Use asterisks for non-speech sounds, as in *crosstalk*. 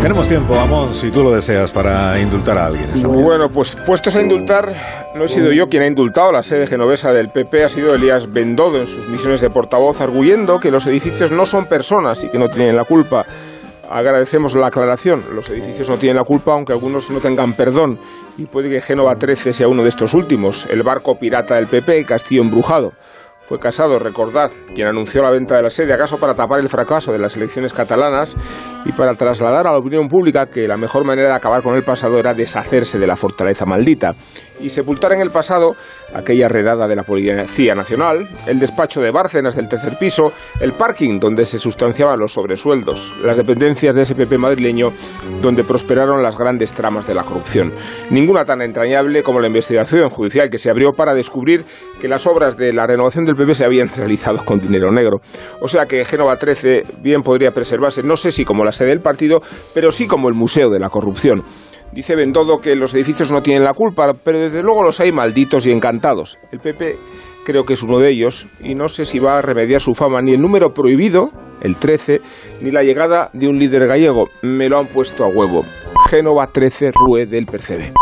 Tenemos tiempo, Amón, si tú lo deseas, para indultar a alguien. bueno, pues puestos a indultar, no he sido yo quien ha indultado. La sede genovesa del PP ha sido Elías Bendodo en sus misiones de portavoz, arguyendo que los edificios no son personas y que no tienen la culpa. Agradecemos la aclaración. Los edificios no tienen la culpa, aunque algunos no tengan perdón. Y puede que Génova 13 sea uno de estos últimos, el barco pirata del PP, Castillo Embrujado. Fue Casado, recordad, quien anunció la venta de la sede, acaso para tapar el fracaso de las elecciones catalanas y para trasladar a la opinión pública que la mejor manera de acabar con el pasado era deshacerse de la fortaleza maldita y sepultar en el pasado aquella redada de la Policía Nacional, el despacho de Bárcenas del tercer piso, el parking donde se sustanciaban los sobresueldos, las dependencias de SPP madrileño donde prosperaron las grandes tramas de la corrupción. Ninguna tan entrañable como la investigación judicial que se abrió para descubrir que las obras de la renovación del PP se habían *laughs* realizado con dinero negro. O sea que Génova 13 bien podría preservarse, no sé si como la sede del partido, pero sí como el museo de la corrupción. Dice Bendodo que los edificios no tienen la culpa, pero desde luego los hay malditos y encantados. El PP creo que es uno de ellos y no sé si va a remediar su fama ni el número prohibido, el 13, ni la llegada de un líder gallego. Me lo han puesto a huevo. Génova 13 Rue del Percebe.